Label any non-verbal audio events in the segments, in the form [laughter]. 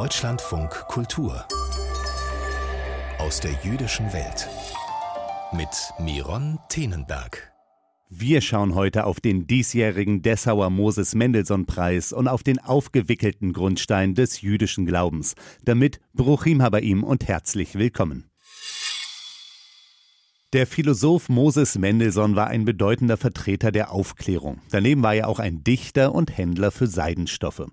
Deutschlandfunk Kultur aus der jüdischen Welt mit Miron Tenenberg. Wir schauen heute auf den diesjährigen Dessauer Moses Mendelssohn Preis und auf den aufgewickelten Grundstein des jüdischen Glaubens. Damit Bruchim Habaim und herzlich willkommen. Der Philosoph Moses Mendelssohn war ein bedeutender Vertreter der Aufklärung. Daneben war er auch ein Dichter und Händler für Seidenstoffe.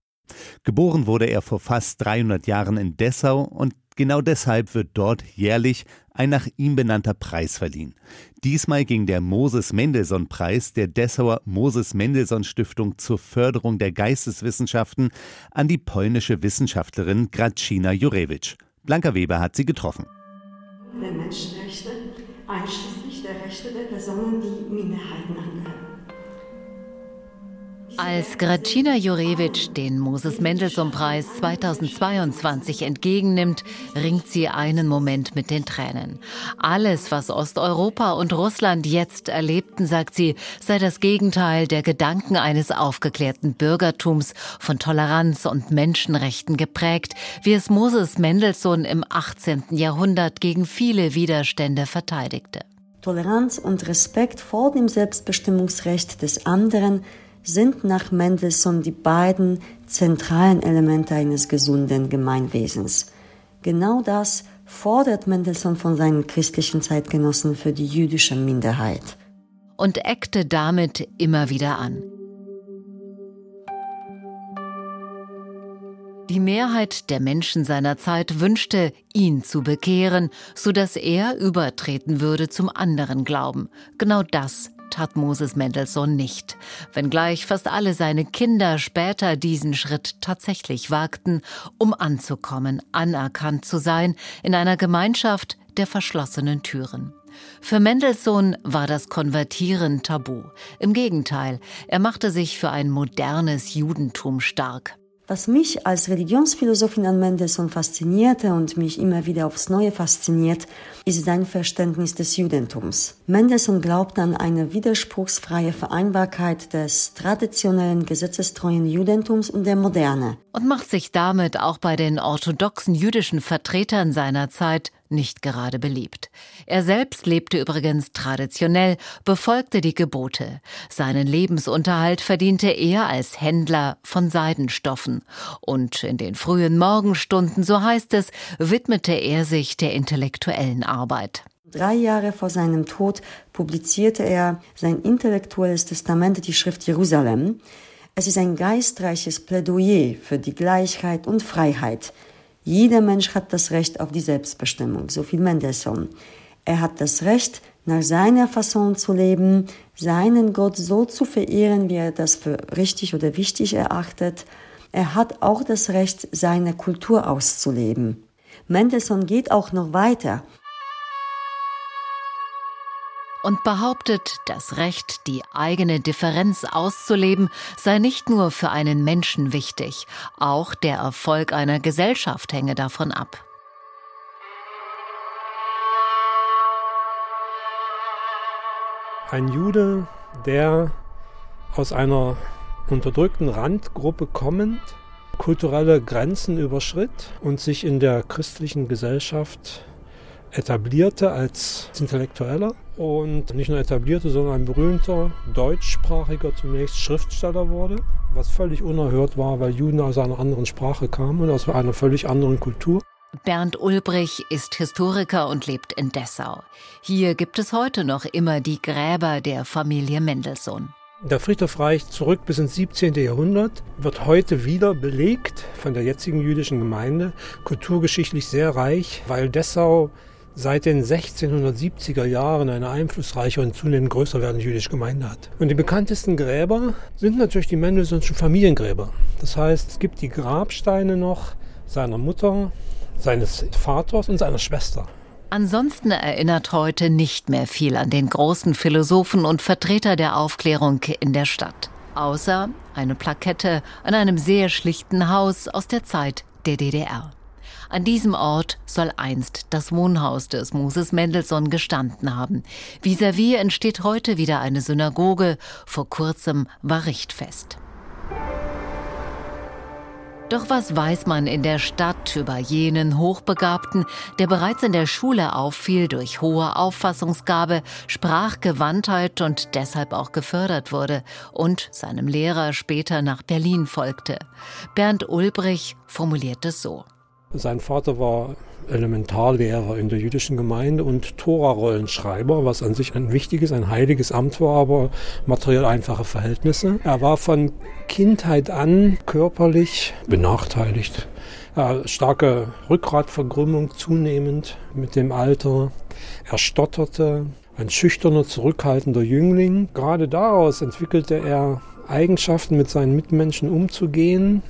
Geboren wurde er vor fast 300 Jahren in Dessau und genau deshalb wird dort jährlich ein nach ihm benannter Preis verliehen. Diesmal ging der Moses Mendelssohn Preis der Dessauer Moses Mendelssohn Stiftung zur Förderung der Geisteswissenschaften an die polnische Wissenschaftlerin Gracina Jurewicz. Blanka Weber hat sie getroffen. Der Menschenrechte, einschließlich der Rechte der Personen, die Minderheiten angehören. Als Gracina Jurewitsch den Moses Mendelssohn-Preis 2022 entgegennimmt, ringt sie einen Moment mit den Tränen. Alles, was Osteuropa und Russland jetzt erlebten, sagt sie, sei das Gegenteil der Gedanken eines aufgeklärten Bürgertums, von Toleranz und Menschenrechten geprägt, wie es Moses Mendelssohn im 18. Jahrhundert gegen viele Widerstände verteidigte. Toleranz und Respekt vor dem Selbstbestimmungsrecht des anderen sind nach Mendelssohn die beiden zentralen Elemente eines gesunden Gemeinwesens. Genau das fordert Mendelssohn von seinen christlichen Zeitgenossen für die jüdische Minderheit. Und eckte damit immer wieder an. Die Mehrheit der Menschen seiner Zeit wünschte, ihn zu bekehren, so dass er übertreten würde zum anderen Glauben. Genau das tat Moses Mendelssohn nicht, wenngleich fast alle seine Kinder später diesen Schritt tatsächlich wagten, um anzukommen, anerkannt zu sein in einer Gemeinschaft der verschlossenen Türen. Für Mendelssohn war das Konvertieren tabu. Im Gegenteil, er machte sich für ein modernes Judentum stark. Was mich als Religionsphilosophin an Mendelssohn faszinierte und mich immer wieder aufs Neue fasziniert, ist sein Verständnis des Judentums. Mendelssohn glaubt an eine widerspruchsfreie Vereinbarkeit des traditionellen gesetzestreuen Judentums und der Moderne. Und macht sich damit auch bei den orthodoxen jüdischen Vertretern seiner Zeit nicht gerade beliebt. Er selbst lebte übrigens traditionell, befolgte die Gebote. Seinen Lebensunterhalt verdiente er als Händler von Seidenstoffen. Und in den frühen Morgenstunden, so heißt es, widmete er sich der intellektuellen Arbeit. Drei Jahre vor seinem Tod publizierte er sein intellektuelles Testament, die Schrift Jerusalem. Es ist ein geistreiches Plädoyer für die Gleichheit und Freiheit. Jeder Mensch hat das Recht auf die Selbstbestimmung, so viel Mendelssohn. Er hat das Recht, nach seiner Fasson zu leben, seinen Gott so zu verehren, wie er das für richtig oder wichtig erachtet. Er hat auch das Recht, seine Kultur auszuleben. Mendelssohn geht auch noch weiter und behauptet, das Recht, die eigene Differenz auszuleben, sei nicht nur für einen Menschen wichtig, auch der Erfolg einer Gesellschaft hänge davon ab. Ein Jude, der aus einer unterdrückten Randgruppe kommend kulturelle Grenzen überschritt und sich in der christlichen Gesellschaft etablierte als Intellektueller und nicht nur etablierte, sondern ein berühmter deutschsprachiger zunächst Schriftsteller wurde, was völlig unerhört war, weil Juden aus einer anderen Sprache kamen und aus einer völlig anderen Kultur. Bernd Ulbrich ist Historiker und lebt in Dessau. Hier gibt es heute noch immer die Gräber der Familie Mendelssohn. Der Friedhof reicht zurück bis ins 17. Jahrhundert, wird heute wieder belegt von der jetzigen jüdischen Gemeinde, kulturgeschichtlich sehr reich, weil Dessau seit den 1670er Jahren eine einflussreiche und zunehmend größer werdende jüdische Gemeinde hat. Und die bekanntesten Gräber sind natürlich die Mendelssohnschen Familiengräber. Das heißt, es gibt die Grabsteine noch seiner Mutter, seines Vaters und seiner Schwester. Ansonsten erinnert heute nicht mehr viel an den großen Philosophen und Vertreter der Aufklärung in der Stadt. Außer eine Plakette an einem sehr schlichten Haus aus der Zeit der DDR. An diesem Ort soll einst das Wohnhaus des Moses Mendelssohn gestanden haben. Vis-à-vis -vis entsteht heute wieder eine Synagoge. Vor kurzem war Richtfest. Doch was weiß man in der Stadt über jenen Hochbegabten, der bereits in der Schule auffiel durch hohe Auffassungsgabe, Sprachgewandtheit und deshalb auch gefördert wurde und seinem Lehrer später nach Berlin folgte? Bernd Ulbrich formuliert es so. Sein Vater war Elementarlehrer in der jüdischen Gemeinde und Tora-Rollenschreiber, was an sich ein wichtiges, ein heiliges Amt war, aber materiell einfache Verhältnisse. Er war von Kindheit an körperlich benachteiligt. Ja, starke Rückgratverkrümmung zunehmend mit dem Alter. Er stotterte, ein schüchterner, zurückhaltender Jüngling. Gerade daraus entwickelte er Eigenschaften, mit seinen Mitmenschen umzugehen,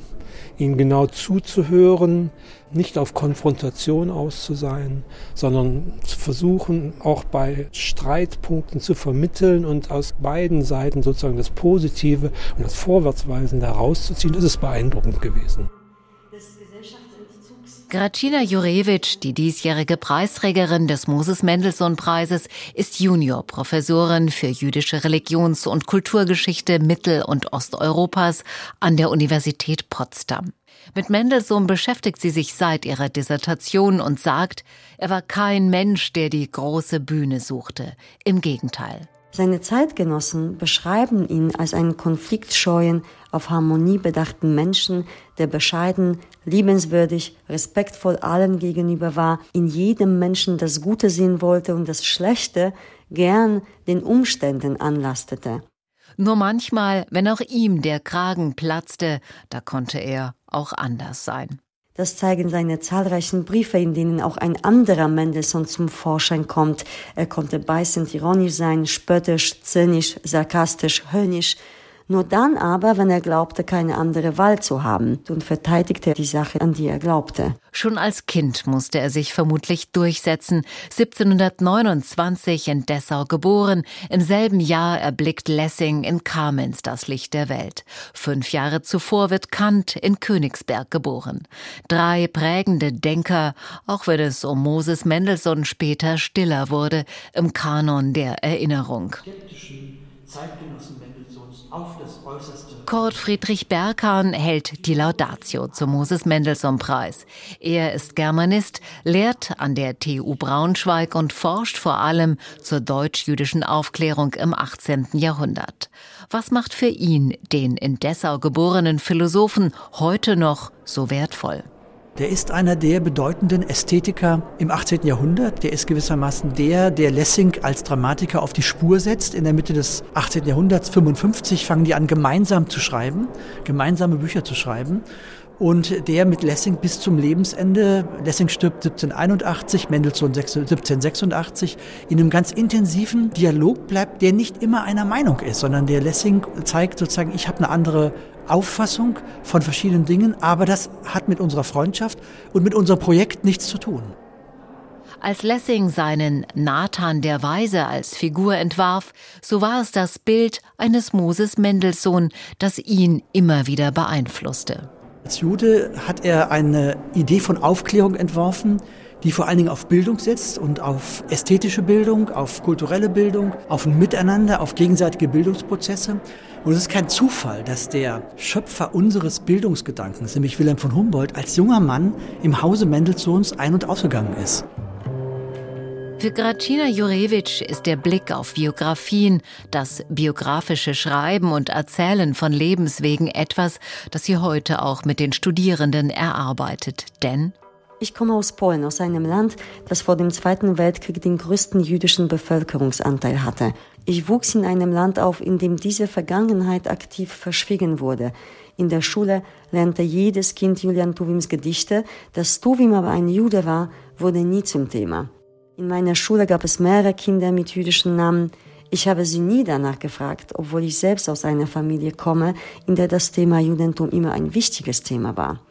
ihnen genau zuzuhören, nicht auf Konfrontation aus zu sein, sondern zu versuchen, auch bei Streitpunkten zu vermitteln und aus beiden Seiten sozusagen das Positive und das Vorwärtsweisende herauszuziehen. Das ist beeindruckend gewesen. Gracina Jurewitsch, die diesjährige Preisträgerin des Moses Mendelssohn Preises, ist Juniorprofessorin für jüdische Religions- und Kulturgeschichte Mittel- und Osteuropas an der Universität Potsdam. Mit Mendelssohn beschäftigt sie sich seit ihrer Dissertation und sagt, er war kein Mensch, der die große Bühne suchte. Im Gegenteil. Seine Zeitgenossen beschreiben ihn als einen konfliktscheuen, auf Harmonie bedachten Menschen, der bescheiden, liebenswürdig, respektvoll allen gegenüber war, in jedem Menschen das Gute sehen wollte und das Schlechte gern den Umständen anlastete. Nur manchmal, wenn auch ihm der Kragen platzte, da konnte er auch anders sein. Das zeigen seine zahlreichen Briefe, in denen auch ein anderer Mendelssohn zum Vorschein kommt. Er konnte beißend ironisch sein, spöttisch, zynisch, sarkastisch, höhnisch, nur dann aber, wenn er glaubte, keine andere Wahl zu haben und verteidigte die Sache, an die er glaubte. Schon als Kind musste er sich vermutlich durchsetzen. 1729 in Dessau geboren, im selben Jahr erblickt Lessing in Kamenz das Licht der Welt. Fünf Jahre zuvor wird Kant in Königsberg geboren. Drei prägende Denker, auch wenn es um Moses Mendelssohn später stiller wurde im Kanon der Erinnerung. Zeitgenossen auf das Äußerste. Kurt Friedrich Berghahn hält die Laudatio zum Moses Mendelssohn Preis. Er ist Germanist, lehrt an der TU Braunschweig und forscht vor allem zur deutsch-jüdischen Aufklärung im 18. Jahrhundert. Was macht für ihn den in Dessau geborenen Philosophen heute noch so wertvoll? Der ist einer der bedeutenden Ästhetiker im 18. Jahrhundert. Der ist gewissermaßen der, der Lessing als Dramatiker auf die Spur setzt. In der Mitte des 18. Jahrhunderts, 55, fangen die an, gemeinsam zu schreiben, gemeinsame Bücher zu schreiben. Und der mit Lessing bis zum Lebensende, Lessing stirbt 1781, Mendelssohn 1786, in einem ganz intensiven Dialog bleibt, der nicht immer einer Meinung ist, sondern der Lessing zeigt sozusagen, ich habe eine andere Auffassung von verschiedenen Dingen, aber das hat mit unserer Freundschaft und mit unserem Projekt nichts zu tun. Als Lessing seinen Nathan der Weise als Figur entwarf, so war es das Bild eines Moses Mendelssohn, das ihn immer wieder beeinflusste. Als Jude hat er eine Idee von Aufklärung entworfen, die vor allen Dingen auf Bildung setzt und auf ästhetische Bildung, auf kulturelle Bildung, auf ein Miteinander, auf gegenseitige Bildungsprozesse. Und es ist kein Zufall, dass der Schöpfer unseres Bildungsgedankens, nämlich Wilhelm von Humboldt, als junger Mann im Hause Mendelssohns ein- und ausgegangen ist. Für Gracina Jurewitsch ist der Blick auf Biografien, das biografische Schreiben und Erzählen von Lebenswegen etwas, das sie heute auch mit den Studierenden erarbeitet. Denn ich komme aus Polen, aus einem Land, das vor dem Zweiten Weltkrieg den größten jüdischen Bevölkerungsanteil hatte. Ich wuchs in einem Land auf, in dem diese Vergangenheit aktiv verschwiegen wurde. In der Schule lernte jedes Kind Julian Tuwims Gedichte. Dass Tuwim aber ein Jude war, wurde nie zum Thema. In meiner Schule gab es mehrere Kinder mit jüdischen Namen. Ich habe sie nie danach gefragt, obwohl ich selbst aus einer Familie komme, in der das Thema Judentum immer ein wichtiges Thema war.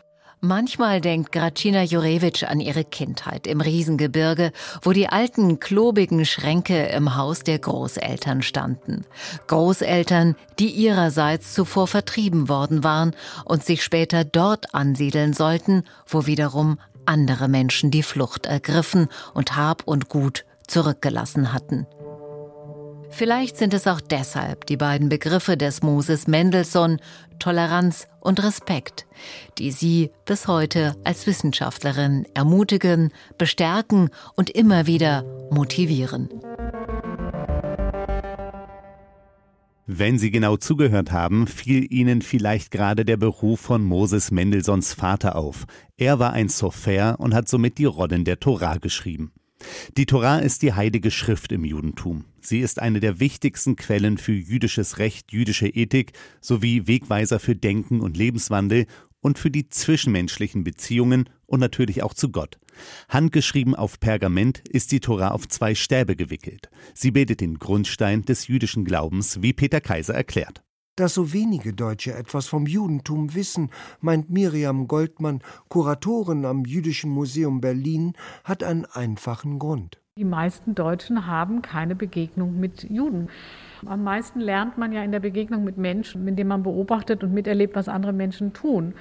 Manchmal denkt Gracina Jurewitsch an ihre Kindheit im Riesengebirge, wo die alten, klobigen Schränke im Haus der Großeltern standen. Großeltern, die ihrerseits zuvor vertrieben worden waren und sich später dort ansiedeln sollten, wo wiederum andere Menschen die Flucht ergriffen und Hab und Gut zurückgelassen hatten. Vielleicht sind es auch deshalb die beiden Begriffe des Moses Mendelssohn, Toleranz und Respekt, die sie bis heute als Wissenschaftlerin ermutigen, bestärken und immer wieder motivieren. Wenn Sie genau zugehört haben, fiel Ihnen vielleicht gerade der Beruf von Moses Mendelssohns Vater auf. Er war ein Sofer und hat somit die Rollen der Torah geschrieben. Die Torah ist die heilige Schrift im Judentum. Sie ist eine der wichtigsten Quellen für jüdisches Recht, jüdische Ethik sowie Wegweiser für Denken und Lebenswandel und für die zwischenmenschlichen Beziehungen und natürlich auch zu Gott. Handgeschrieben auf Pergament ist die Tora auf zwei Stäbe gewickelt. Sie bildet den Grundstein des jüdischen Glaubens, wie Peter Kaiser erklärt. Dass so wenige Deutsche etwas vom Judentum wissen, meint Miriam Goldmann, Kuratorin am Jüdischen Museum Berlin, hat einen einfachen Grund. Die meisten Deutschen haben keine Begegnung mit Juden. Am meisten lernt man ja in der Begegnung mit Menschen, indem man beobachtet und miterlebt, was andere Menschen tun.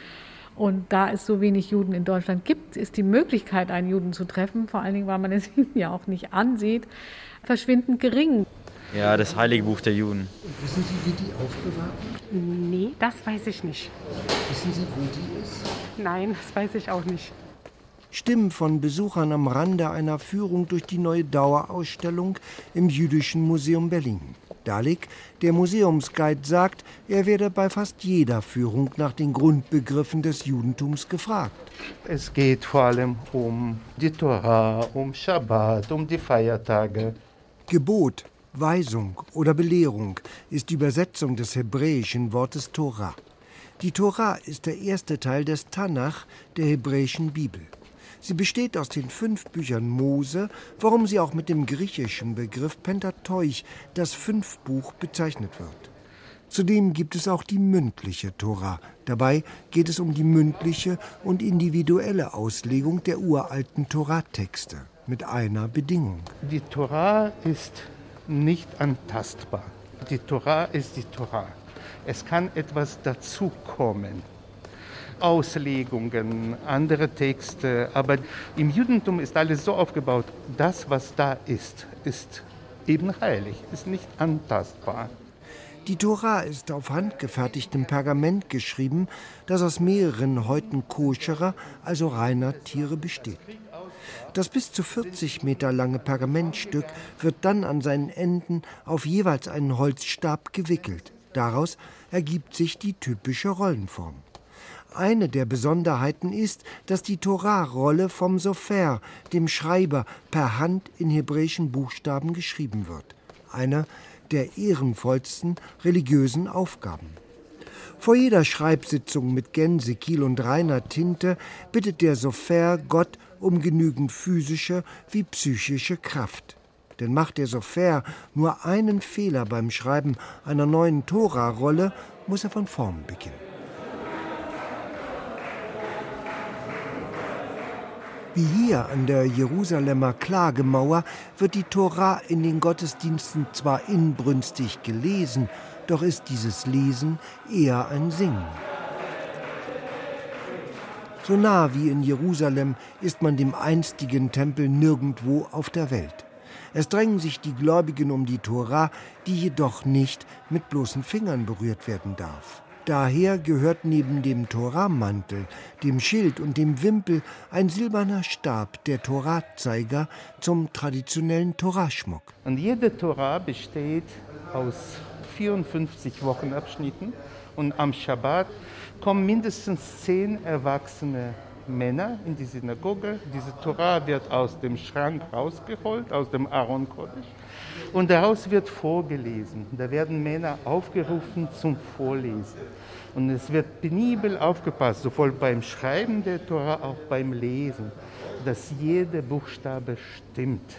Und da es so wenig Juden in Deutschland gibt, ist die Möglichkeit, einen Juden zu treffen, vor allen Dingen, weil man es ihnen [laughs] ja auch nicht ansieht, verschwindend gering. Ja, das Heilige Buch der Juden. Wissen Sie, wie die aufbewahrt wird? Nee, das weiß ich nicht. Wissen Sie, wo die ist? Nein, das weiß ich auch nicht. Stimmen von Besuchern am Rande einer Führung durch die neue Dauerausstellung im Jüdischen Museum Berlin. Dalik, der Museumsguide, sagt, er werde bei fast jeder Führung nach den Grundbegriffen des Judentums gefragt. Es geht vor allem um die Torah, um Schabbat, um die Feiertage. Gebot, Weisung oder Belehrung ist die Übersetzung des hebräischen Wortes Torah. Die Torah ist der erste Teil des Tanach, der hebräischen Bibel. Sie besteht aus den fünf Büchern Mose, warum sie auch mit dem griechischen Begriff Pentateuch, das Fünfbuch, bezeichnet wird. Zudem gibt es auch die mündliche Tora. Dabei geht es um die mündliche und individuelle Auslegung der uralten Toratexte mit einer Bedingung. Die Tora ist nicht antastbar. Die Torah ist die Torah. Es kann etwas dazukommen. Auslegungen, andere Texte, aber im Judentum ist alles so aufgebaut, das, was da ist, ist eben heilig, ist nicht antastbar. Die Tora ist auf handgefertigtem Pergament geschrieben, das aus mehreren Häuten koscherer, also reiner Tiere besteht. Das bis zu 40 Meter lange Pergamentstück wird dann an seinen Enden auf jeweils einen Holzstab gewickelt. Daraus ergibt sich die typische Rollenform. Eine der Besonderheiten ist, dass die Torah-Rolle vom Sofer, dem Schreiber, per Hand in hebräischen Buchstaben geschrieben wird. Einer der ehrenvollsten religiösen Aufgaben. Vor jeder Schreibsitzung mit Gänse, Kiel und reiner Tinte bittet der Sofer Gott um genügend physische wie psychische Kraft. Denn macht der Sofer nur einen Fehler beim Schreiben einer neuen Tora-Rolle, muss er von vorn beginnen. Wie hier an der Jerusalemer Klagemauer wird die Tora in den Gottesdiensten zwar inbrünstig gelesen, doch ist dieses Lesen eher ein Singen. So nah wie in Jerusalem ist man dem einstigen Tempel nirgendwo auf der Welt. Es drängen sich die Gläubigen um die Tora, die jedoch nicht mit bloßen Fingern berührt werden darf. Daher gehört neben dem Toramantel, dem Schild und dem Wimpel ein silberner Stab, der Torazeiger, zum traditionellen Toraschmuck. Und jede Tora besteht aus 54 Wochenabschnitten und am Schabbat kommen mindestens zehn erwachsene Männer in die Synagoge. Diese Torah wird aus dem Schrank rausgeholt, aus dem Aaron Kodesh. Und daraus wird vorgelesen. Da werden Männer aufgerufen zum Vorlesen. Und es wird penibel aufgepasst, sowohl beim Schreiben der Torah, auch beim Lesen, dass jeder Buchstabe stimmt.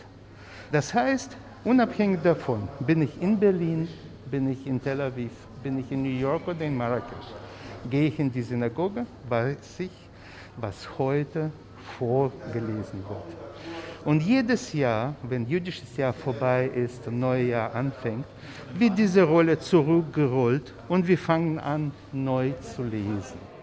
Das heißt, unabhängig davon, bin ich in Berlin, bin ich in Tel Aviv, bin ich in New York oder in Marrakesch, gehe ich in die Synagoge, weiß ich, was heute vorgelesen wird. Und jedes Jahr, wenn jüdisches Jahr vorbei ist, ein neues Jahr anfängt, wird diese Rolle zurückgerollt und wir fangen an, neu zu lesen.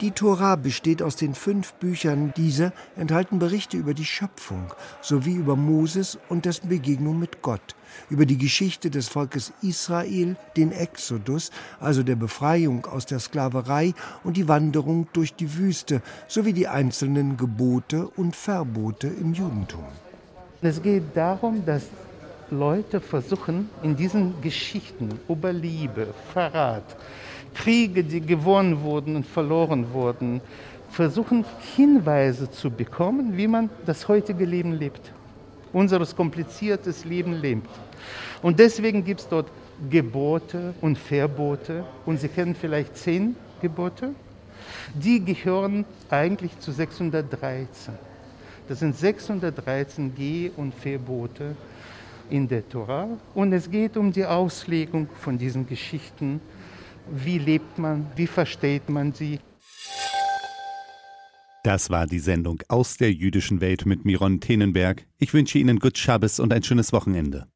Die Tora besteht aus den fünf Büchern. Diese enthalten Berichte über die Schöpfung sowie über Moses und dessen Begegnung mit Gott, über die Geschichte des Volkes Israel, den Exodus, also der Befreiung aus der Sklaverei und die Wanderung durch die Wüste, sowie die einzelnen Gebote und Verbote im Judentum. Es geht darum, dass Leute versuchen, in diesen Geschichten über Liebe, Verrat, Kriege, die gewonnen wurden und verloren wurden, versuchen Hinweise zu bekommen, wie man das heutige Leben lebt, unser kompliziertes Leben lebt. Und deswegen gibt es dort Gebote und Verbote und Sie kennen vielleicht zehn Gebote. Die gehören eigentlich zu 613. Das sind 613 Geh- und Verbote, in der Tora und es geht um die Auslegung von diesen Geschichten. Wie lebt man, wie versteht man sie? Das war die Sendung aus der jüdischen Welt mit Miron Tenenberg. Ich wünsche Ihnen gut Schabbes und ein schönes Wochenende.